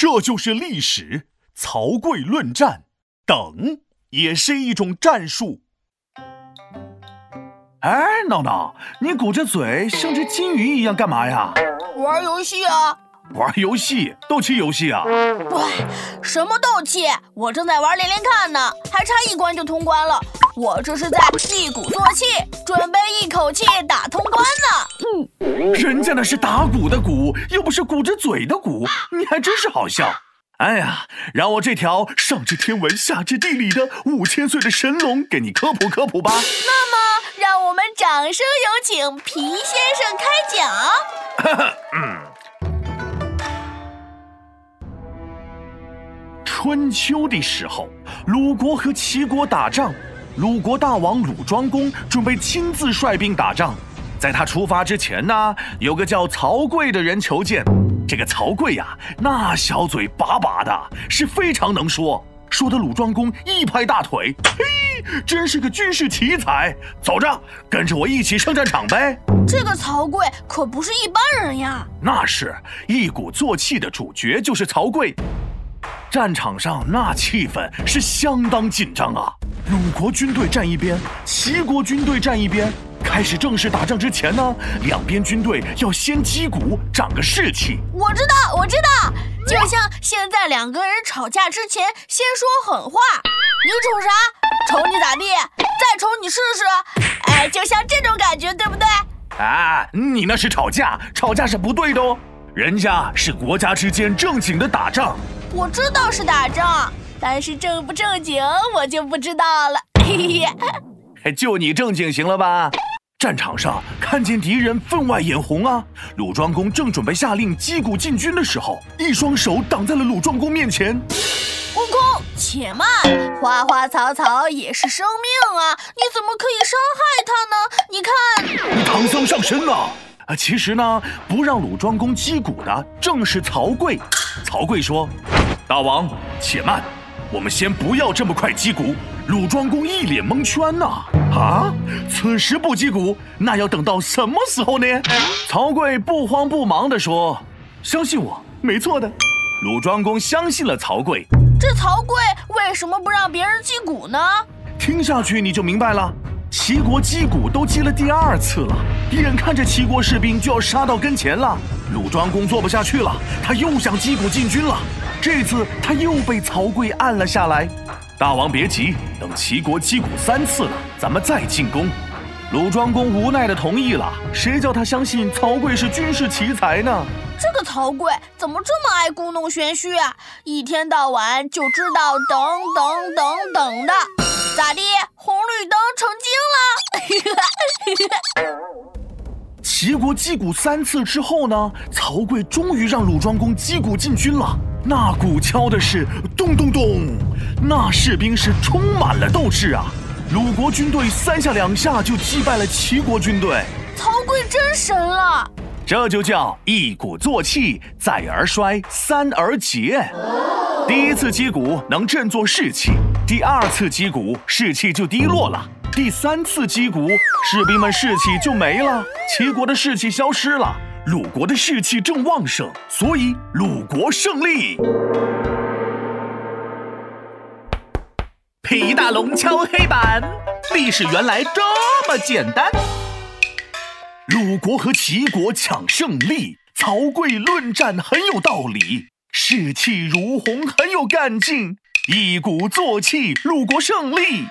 这就是历史。曹刿论战，等也是一种战术。哎，闹闹，你鼓着嘴像只金鱼一样干嘛呀？玩游戏啊！玩游戏，斗气游戏啊！喂，什么斗气？我正在玩连连看呢，还差一关就通关了。我这是在一鼓作气，准备一口气打通关呢。嗯，人家那是打鼓的鼓，又不是鼓着嘴的鼓，你还真是好笑。哎呀，让我这条上知天文下知地理的五千岁的神龙给你科普科普吧。那么，让我们掌声有请皮先生开讲。春秋的时候，鲁国和齐国打仗，鲁国大王鲁庄公准备亲自率兵打仗。在他出发之前呢，有个叫曹刿的人求见。这个曹刿呀，那小嘴巴巴的，是非常能说，说的鲁庄公一拍大腿，嘿，真是个军事奇才。走着，跟着我一起上战场呗。这个曹刿可不是一般人呀，那是一鼓作气的主角就是曹刿。战场上那气氛是相当紧张啊！鲁国军队站一边，齐国军队站一边。开始正式打仗之前呢，两边军队要先击鼓，长个士气。我知道，我知道，就像现在两个人吵架之前先说狠话：“你瞅啥？瞅你咋地？再瞅你试试。”哎，就像这种感觉，对不对？啊，你那是吵架，吵架是不对的哦。人家是国家之间正经的打仗。我知道是打仗，但是正不正经我就不知道了。嘿嘿，就你正经行了吧？战场上看见敌人分外眼红啊！鲁庄公正准备下令击鼓进军的时候，一双手挡在了鲁庄公面前。悟空，且慢！花花草草也是生命啊，你怎么可以伤害它呢？你看，唐僧上身了！啊，其实呢，不让鲁庄公击鼓的正是曹刿。曹刿说：“大王，且慢，我们先不要这么快击鼓。”鲁庄公一脸蒙圈呐！啊，啊此时不击鼓，那要等到什么时候呢？曹刿不慌不忙地说：“相信我，没错的。”鲁庄公相信了曹刿。这曹刿为什么不让别人击鼓呢？听下去你就明白了。齐国击鼓都击了第二次了，眼看着齐国士兵就要杀到跟前了，鲁庄公做不下去了，他又想击鼓进军了。这次他又被曹刿按了下来。大王别急，等齐国击鼓三次了，咱们再进攻。鲁庄公无奈的同意了。谁叫他相信曹刿是军事奇才呢？这个曹刿怎么这么爱故弄玄虚啊？一天到晚就知道等等等等的，咋地？红绿灯成精了？齐国击鼓三次之后呢？曹刿终于让鲁庄公击鼓进军了。那鼓敲的是咚咚咚，那士兵是充满了斗志啊！鲁国军队三下两下就击败了齐国军队。曹刿真神了！这就叫一鼓作气，再而衰，三而竭。第一次击鼓能振作士气，第二次击鼓士气就低落了，第三次击鼓士兵们士气就没了，齐国的士气消失了，鲁国的士气正旺盛，所以鲁国胜利。皮大龙敲黑板，历史原来这么简单。鲁国和齐国抢胜利，曹刿论战很有道理。士气如虹，很有干劲，一鼓作气，鲁国胜利。